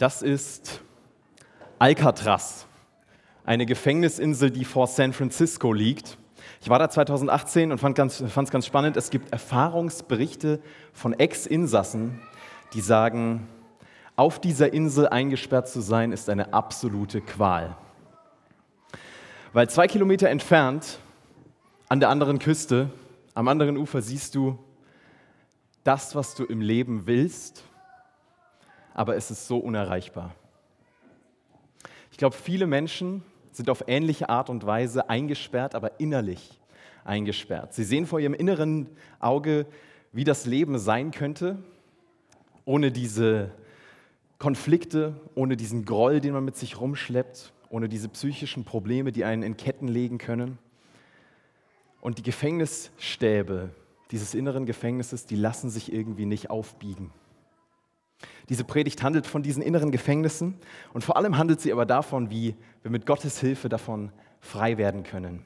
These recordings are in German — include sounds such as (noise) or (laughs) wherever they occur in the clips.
Das ist Alcatraz, eine Gefängnisinsel, die vor San Francisco liegt. Ich war da 2018 und fand es ganz, ganz spannend. Es gibt Erfahrungsberichte von Ex-Insassen, die sagen, auf dieser Insel eingesperrt zu sein, ist eine absolute Qual. Weil zwei Kilometer entfernt, an der anderen Küste, am anderen Ufer siehst du das, was du im Leben willst, aber es ist so unerreichbar. Ich glaube, viele Menschen sind auf ähnliche Art und Weise eingesperrt, aber innerlich eingesperrt. Sie sehen vor ihrem inneren Auge, wie das Leben sein könnte, ohne diese Konflikte, ohne diesen Groll, den man mit sich rumschleppt, ohne diese psychischen Probleme, die einen in Ketten legen können. Und die Gefängnisstäbe dieses inneren Gefängnisses, die lassen sich irgendwie nicht aufbiegen. Diese Predigt handelt von diesen inneren Gefängnissen und vor allem handelt sie aber davon, wie wir mit Gottes Hilfe davon frei werden können.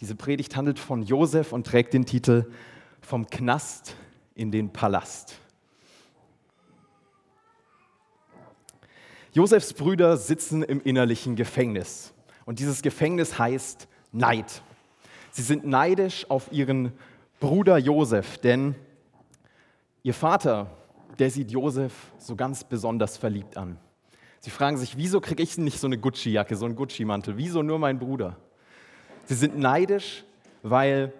Diese Predigt handelt von Josef und trägt den Titel Vom Knast in den Palast. Josefs Brüder sitzen im innerlichen Gefängnis und dieses Gefängnis heißt Neid. Sie sind neidisch auf ihren Bruder Josef, denn ihr Vater, der sieht Josef so ganz besonders verliebt an. Sie fragen sich, wieso kriege ich nicht so eine Gucci-Jacke, so einen Gucci-Mantel? Wieso nur mein Bruder? Sie sind neidisch, weil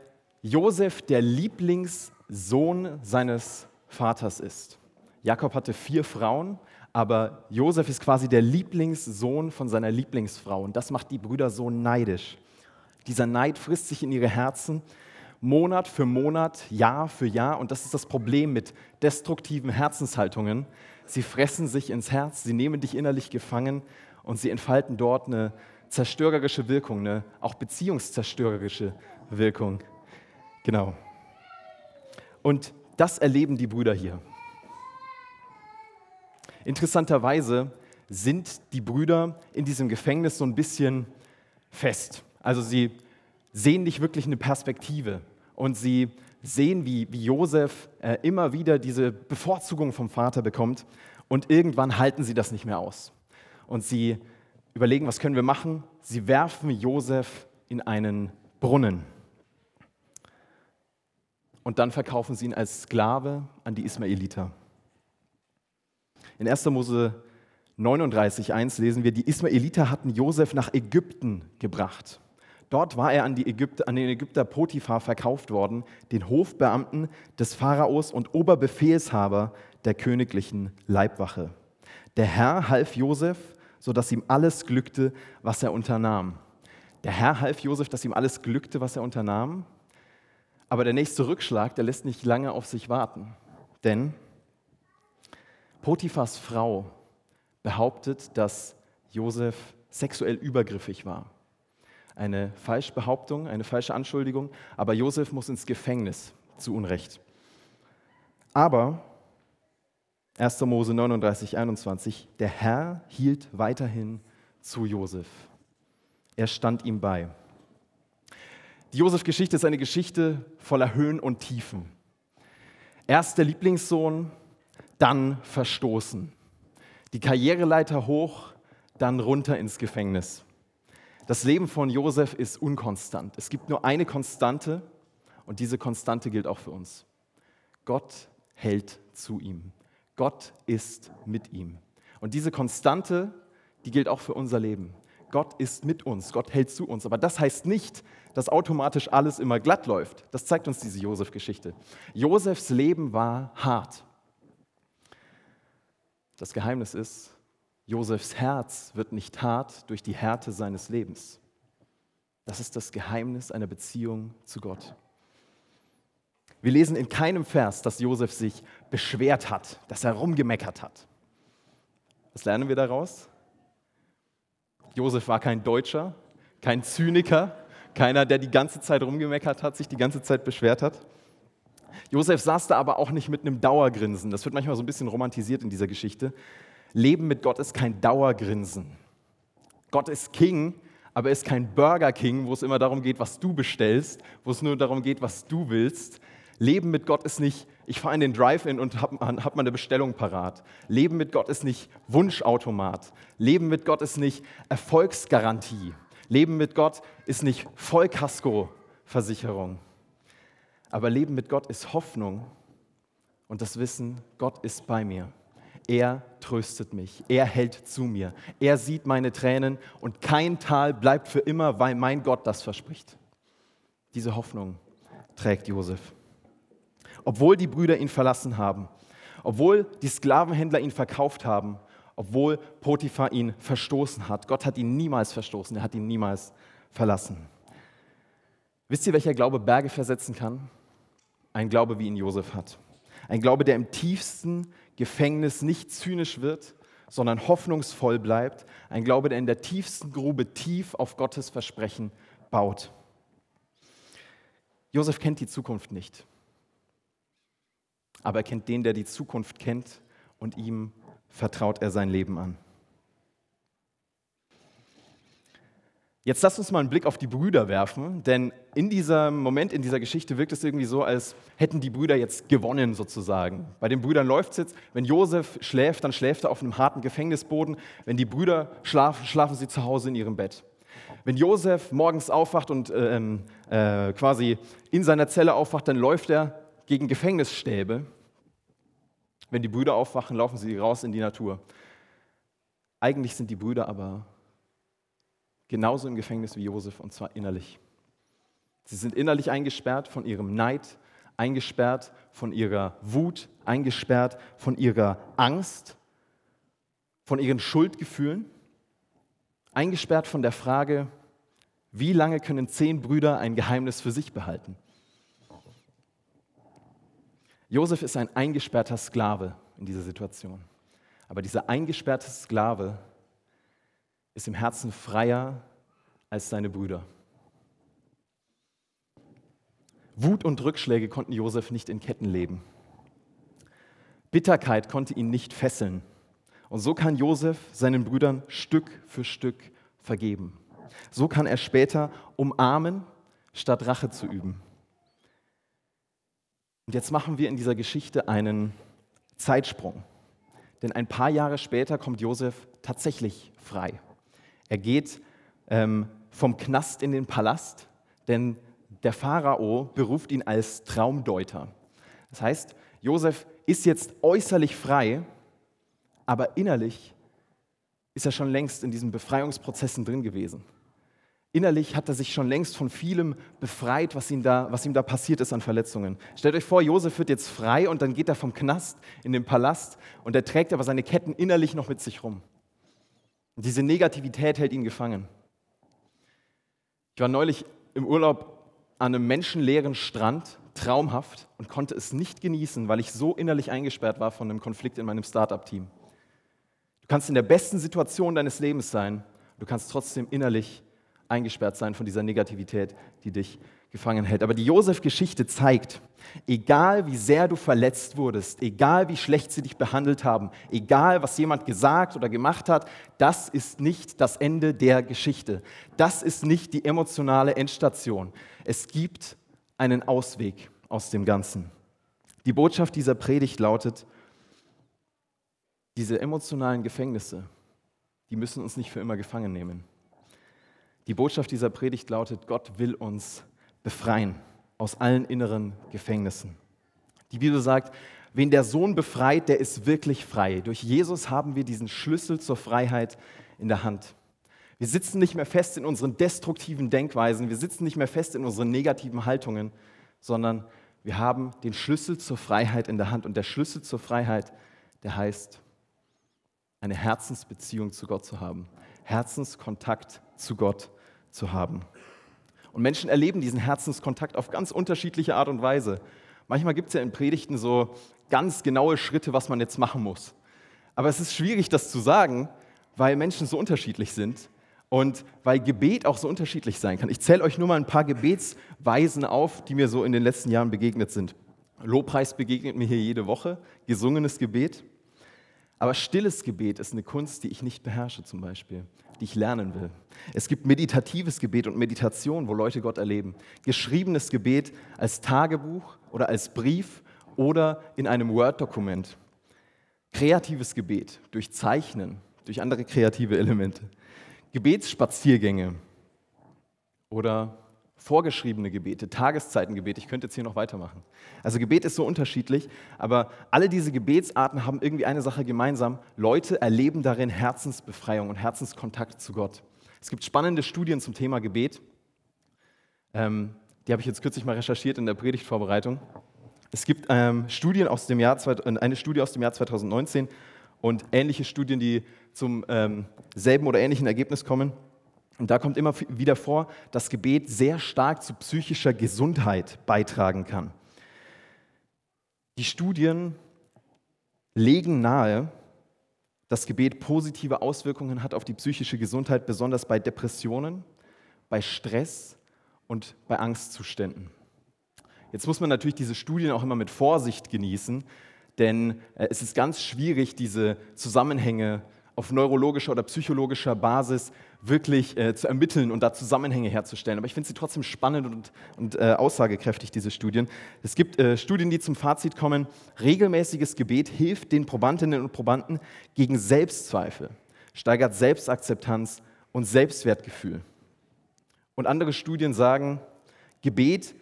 Josef der Lieblingssohn seines Vaters ist. Jakob hatte vier Frauen, aber Josef ist quasi der Lieblingssohn von seiner Lieblingsfrau und das macht die Brüder so neidisch. Dieser Neid frisst sich in ihre Herzen Monat für Monat, Jahr für Jahr. Und das ist das Problem mit destruktiven Herzenshaltungen. Sie fressen sich ins Herz, sie nehmen dich innerlich gefangen und sie entfalten dort eine zerstörerische Wirkung, eine auch beziehungszerstörerische Wirkung. Genau. Und das erleben die Brüder hier. Interessanterweise sind die Brüder in diesem Gefängnis so ein bisschen fest. Also sie sehen nicht wirklich eine Perspektive und sie sehen, wie, wie Josef äh, immer wieder diese Bevorzugung vom Vater bekommt und irgendwann halten sie das nicht mehr aus. Und sie überlegen, was können wir machen? Sie werfen Josef in einen Brunnen. Und dann verkaufen sie ihn als Sklave an die Ismaeliter. In 1. Mose 39,1 lesen wir, die Ismaeliter hatten Josef nach Ägypten gebracht. Dort war er an, Ägypter, an, den Ägypter Potiphar verkauft worden, den Hofbeamten des Pharaos und Oberbefehlshaber der königlichen Leibwache. Der Herr half Josef, sodass ihm alles glückte, was er unternahm. Der Herr half Josef, dass ihm alles glückte, was er unternahm. Aber der nächste Rückschlag, der lässt nicht lange auf sich warten. Denn Potiphas Frau behauptet, dass Josef sexuell übergriffig war eine Falschbehauptung, eine falsche Anschuldigung, aber Josef muss ins Gefängnis zu Unrecht. Aber 1. Mose 39, 21, der Herr hielt weiterhin zu Josef. Er stand ihm bei. Die Josef-Geschichte ist eine Geschichte voller Höhen und Tiefen. Erst der Lieblingssohn, dann verstoßen. Die Karriereleiter hoch, dann runter ins Gefängnis. Das Leben von Josef ist unkonstant. Es gibt nur eine Konstante und diese Konstante gilt auch für uns. Gott hält zu ihm. Gott ist mit ihm. Und diese Konstante, die gilt auch für unser Leben. Gott ist mit uns, Gott hält zu uns. Aber das heißt nicht, dass automatisch alles immer glatt läuft. Das zeigt uns diese Josef-Geschichte. Josefs Leben war hart. Das Geheimnis ist, Josefs Herz wird nicht hart durch die Härte seines Lebens. Das ist das Geheimnis einer Beziehung zu Gott. Wir lesen in keinem Vers, dass Josef sich beschwert hat, dass er rumgemeckert hat. Was lernen wir daraus? Josef war kein Deutscher, kein Zyniker, keiner, der die ganze Zeit rumgemeckert hat, sich die ganze Zeit beschwert hat. Josef saß da aber auch nicht mit einem Dauergrinsen. Das wird manchmal so ein bisschen romantisiert in dieser Geschichte. Leben mit Gott ist kein Dauergrinsen. Gott ist King, aber er ist kein Burger King, wo es immer darum geht, was du bestellst, wo es nur darum geht, was du willst. Leben mit Gott ist nicht ich fahre in den Drive-In und habe hab meine Bestellung parat. Leben mit Gott ist nicht Wunschautomat. Leben mit Gott ist nicht Erfolgsgarantie. Leben mit Gott ist nicht Vollkasko-Versicherung. Aber Leben mit Gott ist Hoffnung und das Wissen, Gott ist bei mir. Er tröstet mich, er hält zu mir, er sieht meine Tränen und kein Tal bleibt für immer, weil mein Gott das verspricht. Diese Hoffnung trägt Josef. Obwohl die Brüder ihn verlassen haben, obwohl die Sklavenhändler ihn verkauft haben, obwohl Potiphar ihn verstoßen hat. Gott hat ihn niemals verstoßen, er hat ihn niemals verlassen. Wisst ihr, welcher Glaube Berge versetzen kann? Ein Glaube, wie ihn Josef hat. Ein Glaube, der im tiefsten Gefängnis nicht zynisch wird, sondern hoffnungsvoll bleibt. Ein Glaube, der in der tiefsten Grube tief auf Gottes Versprechen baut. Josef kennt die Zukunft nicht, aber er kennt den, der die Zukunft kennt und ihm vertraut er sein Leben an. Jetzt lasst uns mal einen Blick auf die Brüder werfen, denn in diesem Moment, in dieser Geschichte wirkt es irgendwie so, als hätten die Brüder jetzt gewonnen sozusagen. Bei den Brüdern läuft es jetzt, wenn Josef schläft, dann schläft er auf einem harten Gefängnisboden. Wenn die Brüder schlafen, schlafen sie zu Hause in ihrem Bett. Wenn Josef morgens aufwacht und ähm, äh, quasi in seiner Zelle aufwacht, dann läuft er gegen Gefängnisstäbe. Wenn die Brüder aufwachen, laufen sie raus in die Natur. Eigentlich sind die Brüder aber genauso im Gefängnis wie Josef und zwar innerlich. Sie sind innerlich eingesperrt von ihrem Neid, eingesperrt von ihrer Wut, eingesperrt von ihrer Angst, von ihren Schuldgefühlen, eingesperrt von der Frage, wie lange können zehn Brüder ein Geheimnis für sich behalten? Josef ist ein eingesperrter Sklave in dieser Situation. Aber dieser eingesperrte Sklave ist im Herzen freier als seine Brüder. Wut und Rückschläge konnten Josef nicht in Ketten leben. Bitterkeit konnte ihn nicht fesseln. Und so kann Josef seinen Brüdern Stück für Stück vergeben. So kann er später umarmen, statt Rache zu üben. Und jetzt machen wir in dieser Geschichte einen Zeitsprung. Denn ein paar Jahre später kommt Josef tatsächlich frei. Er geht ähm, vom Knast in den Palast, denn der Pharao beruft ihn als Traumdeuter. Das heißt, Josef ist jetzt äußerlich frei, aber innerlich ist er schon längst in diesen Befreiungsprozessen drin gewesen. Innerlich hat er sich schon längst von vielem befreit, was ihm, da, was ihm da passiert ist an Verletzungen. Stellt euch vor, Josef wird jetzt frei und dann geht er vom Knast in den Palast und er trägt aber seine Ketten innerlich noch mit sich rum. Und diese Negativität hält ihn gefangen. Ich war neulich im Urlaub an einem menschenleeren Strand, traumhaft, und konnte es nicht genießen, weil ich so innerlich eingesperrt war von einem Konflikt in meinem Startup-Team. Du kannst in der besten Situation deines Lebens sein, du kannst trotzdem innerlich eingesperrt sein von dieser Negativität, die dich gefangen hält. Aber die Josef-Geschichte zeigt, egal wie sehr du verletzt wurdest, egal wie schlecht sie dich behandelt haben, egal was jemand gesagt oder gemacht hat, das ist nicht das Ende der Geschichte. Das ist nicht die emotionale Endstation. Es gibt einen Ausweg aus dem Ganzen. Die Botschaft dieser Predigt lautet, diese emotionalen Gefängnisse, die müssen uns nicht für immer gefangen nehmen. Die Botschaft dieser Predigt lautet, Gott will uns befreien aus allen inneren Gefängnissen. Die Bibel sagt, wen der Sohn befreit, der ist wirklich frei. Durch Jesus haben wir diesen Schlüssel zur Freiheit in der Hand. Wir sitzen nicht mehr fest in unseren destruktiven Denkweisen, wir sitzen nicht mehr fest in unseren negativen Haltungen, sondern wir haben den Schlüssel zur Freiheit in der Hand. Und der Schlüssel zur Freiheit, der heißt, eine Herzensbeziehung zu Gott zu haben, Herzenskontakt zu Gott zu haben. Und Menschen erleben diesen Herzenskontakt auf ganz unterschiedliche Art und Weise. Manchmal gibt es ja in Predigten so ganz genaue Schritte, was man jetzt machen muss. Aber es ist schwierig, das zu sagen, weil Menschen so unterschiedlich sind und weil Gebet auch so unterschiedlich sein kann. Ich zähle euch nur mal ein paar Gebetsweisen auf, die mir so in den letzten Jahren begegnet sind. Lobpreis begegnet mir hier jede Woche, gesungenes Gebet. Aber stilles Gebet ist eine Kunst, die ich nicht beherrsche zum Beispiel die ich lernen will. Es gibt meditatives Gebet und Meditation, wo Leute Gott erleben. Geschriebenes Gebet als Tagebuch oder als Brief oder in einem Word-Dokument. Kreatives Gebet durch Zeichnen, durch andere kreative Elemente. Gebetsspaziergänge oder vorgeschriebene Gebete, Tageszeitengebete. Ich könnte jetzt hier noch weitermachen. Also Gebet ist so unterschiedlich, aber alle diese Gebetsarten haben irgendwie eine Sache gemeinsam. Leute erleben darin Herzensbefreiung und Herzenskontakt zu Gott. Es gibt spannende Studien zum Thema Gebet. Ähm, die habe ich jetzt kürzlich mal recherchiert in der Predigtvorbereitung. Es gibt ähm, Studien aus dem Jahr, äh, eine Studie aus dem Jahr 2019 und ähnliche Studien, die zum ähm, selben oder ähnlichen Ergebnis kommen. Und da kommt immer wieder vor, dass Gebet sehr stark zu psychischer Gesundheit beitragen kann. Die Studien legen nahe, dass Gebet positive Auswirkungen hat auf die psychische Gesundheit, besonders bei Depressionen, bei Stress und bei Angstzuständen. Jetzt muss man natürlich diese Studien auch immer mit Vorsicht genießen, denn äh, es ist ganz schwierig, diese Zusammenhänge auf neurologischer oder psychologischer Basis wirklich äh, zu ermitteln und da Zusammenhänge herzustellen. Aber ich finde sie trotzdem spannend und, und äh, aussagekräftig, diese Studien. Es gibt äh, Studien, die zum Fazit kommen, regelmäßiges Gebet hilft den Probandinnen und Probanden gegen Selbstzweifel, steigert Selbstakzeptanz und Selbstwertgefühl. Und andere Studien sagen, Gebet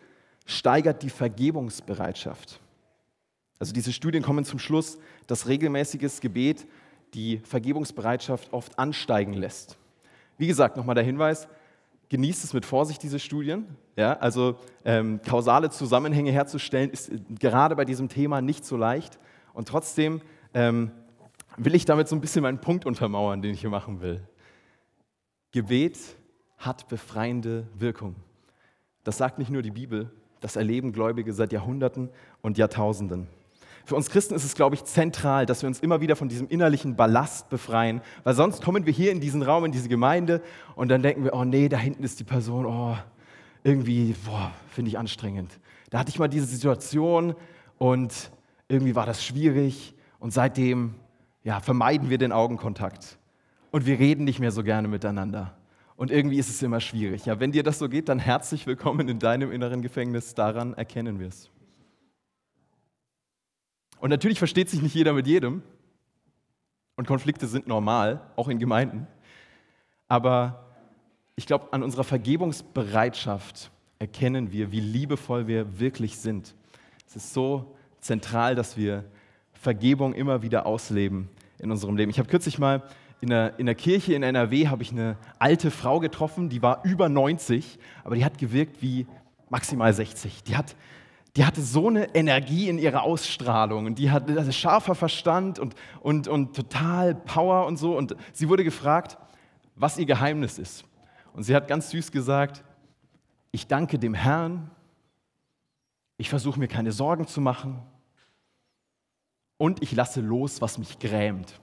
steigert die Vergebungsbereitschaft. Also diese Studien kommen zum Schluss, dass regelmäßiges Gebet die Vergebungsbereitschaft oft ansteigen lässt. Wie gesagt, nochmal der Hinweis, genießt es mit Vorsicht, diese Studien. Ja, also ähm, kausale Zusammenhänge herzustellen, ist äh, gerade bei diesem Thema nicht so leicht. Und trotzdem ähm, will ich damit so ein bisschen meinen Punkt untermauern, den ich hier machen will. Gebet hat befreiende Wirkung. Das sagt nicht nur die Bibel, das erleben Gläubige seit Jahrhunderten und Jahrtausenden. Für uns Christen ist es, glaube ich, zentral, dass wir uns immer wieder von diesem innerlichen Ballast befreien, weil sonst kommen wir hier in diesen Raum, in diese Gemeinde und dann denken wir, oh nee, da hinten ist die Person, oh, irgendwie, boah, finde ich anstrengend. Da hatte ich mal diese Situation und irgendwie war das schwierig und seitdem ja, vermeiden wir den Augenkontakt und wir reden nicht mehr so gerne miteinander. Und irgendwie ist es immer schwierig. Ja, wenn dir das so geht, dann herzlich willkommen in deinem inneren Gefängnis. Daran erkennen wir es. Und natürlich versteht sich nicht jeder mit jedem. Und Konflikte sind normal, auch in Gemeinden. Aber ich glaube, an unserer Vergebungsbereitschaft erkennen wir, wie liebevoll wir wirklich sind. Es ist so zentral, dass wir Vergebung immer wieder ausleben in unserem Leben. Ich habe kürzlich mal in der, in der Kirche in NRW habe ich eine alte Frau getroffen, die war über 90, aber die hat gewirkt wie maximal 60. Die, hat, die hatte so eine Energie in ihrer Ausstrahlung und die hatte also scharfer Verstand und, und, und total Power und so. Und sie wurde gefragt, was ihr Geheimnis ist. Und sie hat ganz süß gesagt, ich danke dem Herrn, ich versuche mir keine Sorgen zu machen und ich lasse los, was mich grämt.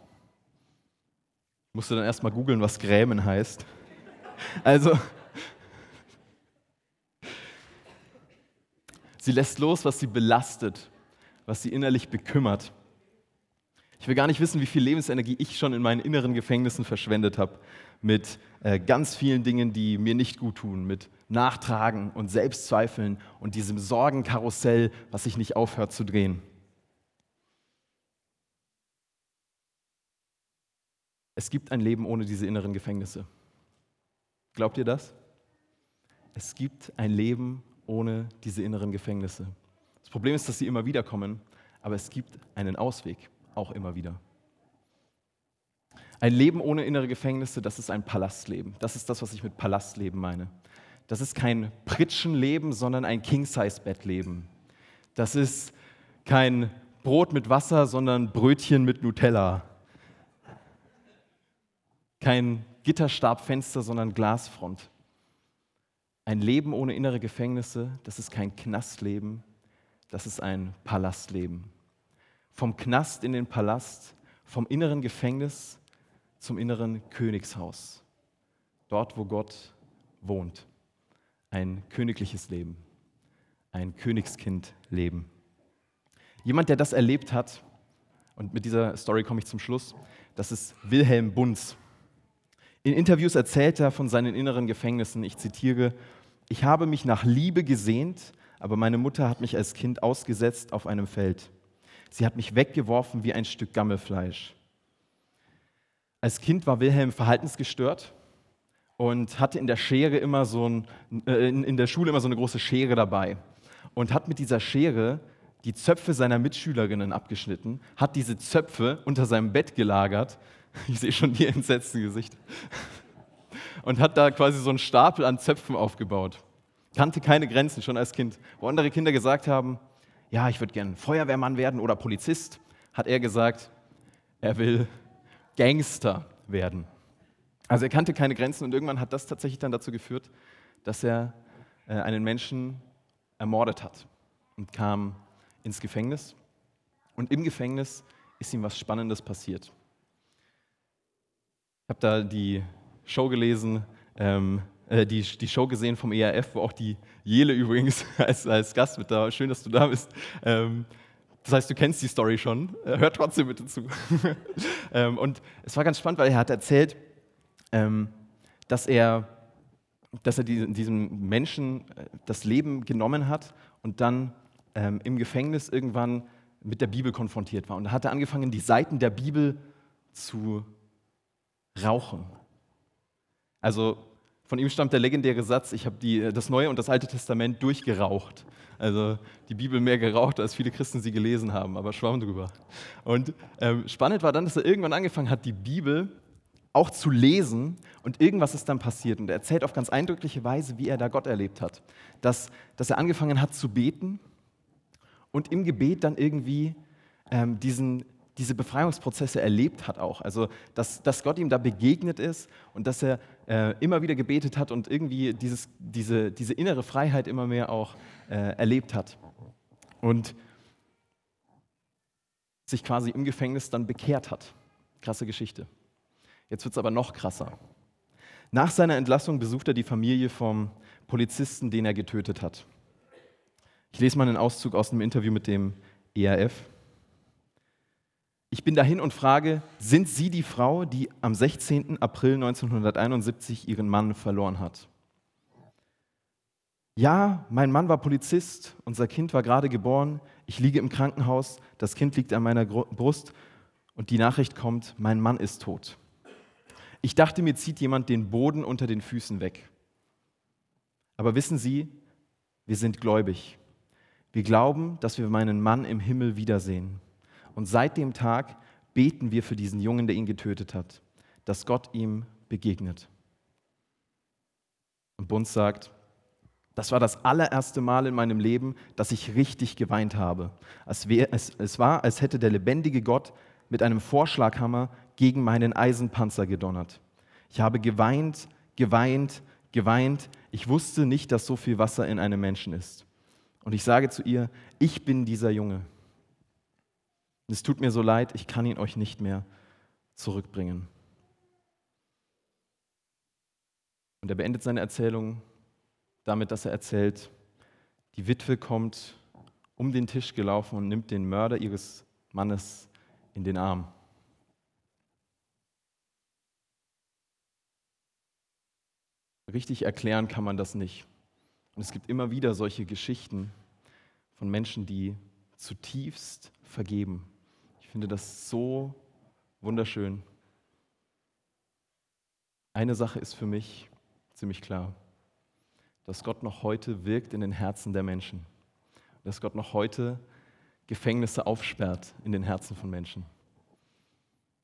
Musste dann erstmal googeln, was Grämen heißt. Also, sie lässt los, was sie belastet, was sie innerlich bekümmert. Ich will gar nicht wissen, wie viel Lebensenergie ich schon in meinen inneren Gefängnissen verschwendet habe. Mit äh, ganz vielen Dingen, die mir nicht gut tun. Mit Nachtragen und Selbstzweifeln und diesem Sorgenkarussell, was sich nicht aufhört zu drehen. Es gibt ein Leben ohne diese inneren Gefängnisse. Glaubt ihr das? Es gibt ein Leben ohne diese inneren Gefängnisse. Das Problem ist, dass sie immer wieder kommen, aber es gibt einen Ausweg, auch immer wieder. Ein Leben ohne innere Gefängnisse, das ist ein Palastleben. Das ist das, was ich mit Palastleben meine. Das ist kein Pritschenleben, sondern ein King-Size-Bettleben. Das ist kein Brot mit Wasser, sondern Brötchen mit Nutella. Kein Gitterstabfenster, sondern Glasfront. Ein Leben ohne innere Gefängnisse, das ist kein Knastleben, das ist ein Palastleben. Vom Knast in den Palast, vom inneren Gefängnis zum inneren Königshaus. Dort, wo Gott wohnt. Ein königliches Leben, ein Königskindleben. Jemand, der das erlebt hat, und mit dieser Story komme ich zum Schluss, das ist Wilhelm Bunz. In Interviews erzählt er von seinen inneren Gefängnissen, ich zitiere, ich habe mich nach Liebe gesehnt, aber meine Mutter hat mich als Kind ausgesetzt auf einem Feld. Sie hat mich weggeworfen wie ein Stück Gammelfleisch. Als Kind war Wilhelm verhaltensgestört und hatte in der Schere immer so ein, äh, in der Schule immer so eine große Schere dabei und hat mit dieser Schere die Zöpfe seiner Mitschülerinnen abgeschnitten, hat diese Zöpfe unter seinem Bett gelagert. (laughs) Ich sehe schon die entsetzten Gesichter. Und hat da quasi so einen Stapel an Zöpfen aufgebaut. Kannte keine Grenzen schon als Kind. Wo andere Kinder gesagt haben, ja, ich würde gerne Feuerwehrmann werden oder Polizist, hat er gesagt, er will Gangster werden. Also er kannte keine Grenzen und irgendwann hat das tatsächlich dann dazu geführt, dass er äh, einen Menschen ermordet hat und kam ins Gefängnis. Und im Gefängnis ist ihm was Spannendes passiert. Habe da die Show gelesen, ähm, äh, die, die Show gesehen vom ERF, wo auch die Jele (laughs) übrigens als, als Gast mit da. Schön, dass du da bist. Ähm, das heißt, du kennst die Story schon. Äh, hör trotzdem bitte zu. (laughs) ähm, und es war ganz spannend, weil er hat erzählt, ähm, dass er, dass er diesem Menschen äh, das Leben genommen hat und dann ähm, im Gefängnis irgendwann mit der Bibel konfrontiert war. Und da hat er angefangen, die Seiten der Bibel zu rauchen. Also von ihm stammt der legendäre Satz, ich habe das Neue und das Alte Testament durchgeraucht. Also die Bibel mehr geraucht, als viele Christen sie gelesen haben, aber schwamm drüber. Und ähm, spannend war dann, dass er irgendwann angefangen hat, die Bibel auch zu lesen und irgendwas ist dann passiert. Und er erzählt auf ganz eindrückliche Weise, wie er da Gott erlebt hat. Dass, dass er angefangen hat zu beten und im Gebet dann irgendwie ähm, diesen, diese Befreiungsprozesse erlebt hat auch. Also, dass, dass Gott ihm da begegnet ist und dass er äh, immer wieder gebetet hat und irgendwie dieses, diese, diese innere Freiheit immer mehr auch äh, erlebt hat. Und sich quasi im Gefängnis dann bekehrt hat. Krasse Geschichte. Jetzt wird es aber noch krasser. Nach seiner Entlassung besucht er die Familie vom Polizisten, den er getötet hat. Ich lese mal einen Auszug aus einem Interview mit dem ERF. Ich bin dahin und frage, sind Sie die Frau, die am 16. April 1971 ihren Mann verloren hat? Ja, mein Mann war Polizist, unser Kind war gerade geboren, ich liege im Krankenhaus, das Kind liegt an meiner Brust und die Nachricht kommt, mein Mann ist tot. Ich dachte, mir zieht jemand den Boden unter den Füßen weg. Aber wissen Sie, wir sind gläubig. Wir glauben, dass wir meinen Mann im Himmel wiedersehen. Und seit dem Tag beten wir für diesen Jungen, der ihn getötet hat, dass Gott ihm begegnet. Und Bunz sagt, das war das allererste Mal in meinem Leben, dass ich richtig geweint habe. Es, war, als hätte der lebendige Gott mit einem Vorschlaghammer gegen meinen Eisenpanzer gedonnert. Ich habe geweint, geweint, geweint. Ich wusste nicht, dass so viel Wasser in einem Menschen ist. Und ich sage zu ihr, ich bin dieser Junge. Es tut mir so leid, ich kann ihn euch nicht mehr zurückbringen. Und er beendet seine Erzählung damit, dass er erzählt, die Witwe kommt um den Tisch gelaufen und nimmt den Mörder ihres Mannes in den Arm. Richtig erklären kann man das nicht. Und es gibt immer wieder solche Geschichten von Menschen, die zutiefst vergeben. Finde das so wunderschön. Eine Sache ist für mich ziemlich klar, dass Gott noch heute wirkt in den Herzen der Menschen. Dass Gott noch heute Gefängnisse aufsperrt in den Herzen von Menschen.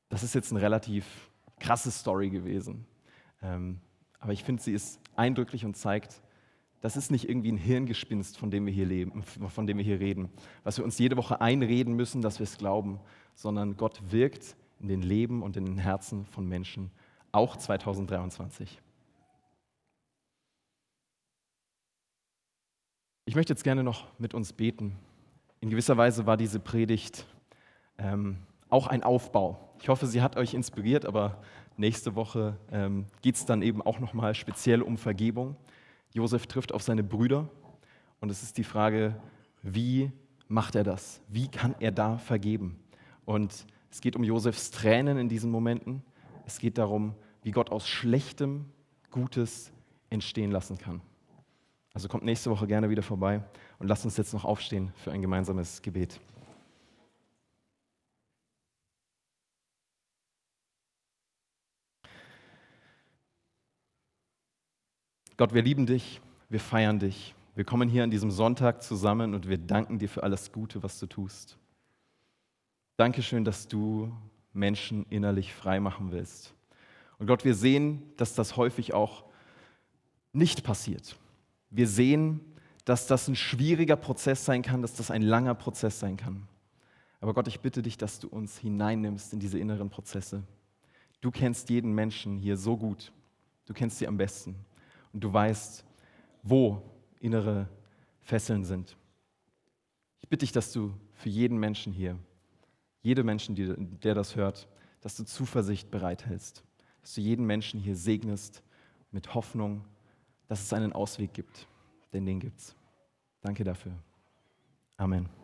Das ist jetzt eine relativ krasse Story gewesen. Ähm, aber ich finde, sie ist eindrücklich und zeigt, das ist nicht irgendwie ein Hirngespinst, von dem wir hier leben, von dem wir hier reden, was wir uns jede Woche einreden müssen, dass wir es glauben, sondern Gott wirkt in den Leben und in den Herzen von Menschen, auch 2023. Ich möchte jetzt gerne noch mit uns beten in gewisser Weise war diese Predigt ähm, auch ein Aufbau. Ich hoffe, sie hat euch inspiriert, aber nächste Woche ähm, geht es dann eben auch nochmal speziell um Vergebung. Josef trifft auf seine Brüder und es ist die Frage, wie macht er das? Wie kann er da vergeben? Und es geht um Josefs Tränen in diesen Momenten. Es geht darum, wie Gott aus Schlechtem Gutes entstehen lassen kann. Also kommt nächste Woche gerne wieder vorbei und lasst uns jetzt noch aufstehen für ein gemeinsames Gebet. Gott, wir lieben dich, wir feiern dich. Wir kommen hier an diesem Sonntag zusammen und wir danken dir für alles Gute, was du tust. Dankeschön, dass du Menschen innerlich frei machen willst. Und Gott, wir sehen, dass das häufig auch nicht passiert. Wir sehen, dass das ein schwieriger Prozess sein kann, dass das ein langer Prozess sein kann. Aber Gott, ich bitte dich, dass du uns hineinnimmst in diese inneren Prozesse. Du kennst jeden Menschen hier so gut. Du kennst sie am besten und du weißt, wo innere Fesseln sind. Ich bitte dich, dass du für jeden Menschen hier, jede Menschen, die, der das hört, dass du Zuversicht bereithältst, dass du jeden Menschen hier segnest mit Hoffnung, dass es einen Ausweg gibt, denn den gibt's. Danke dafür. Amen.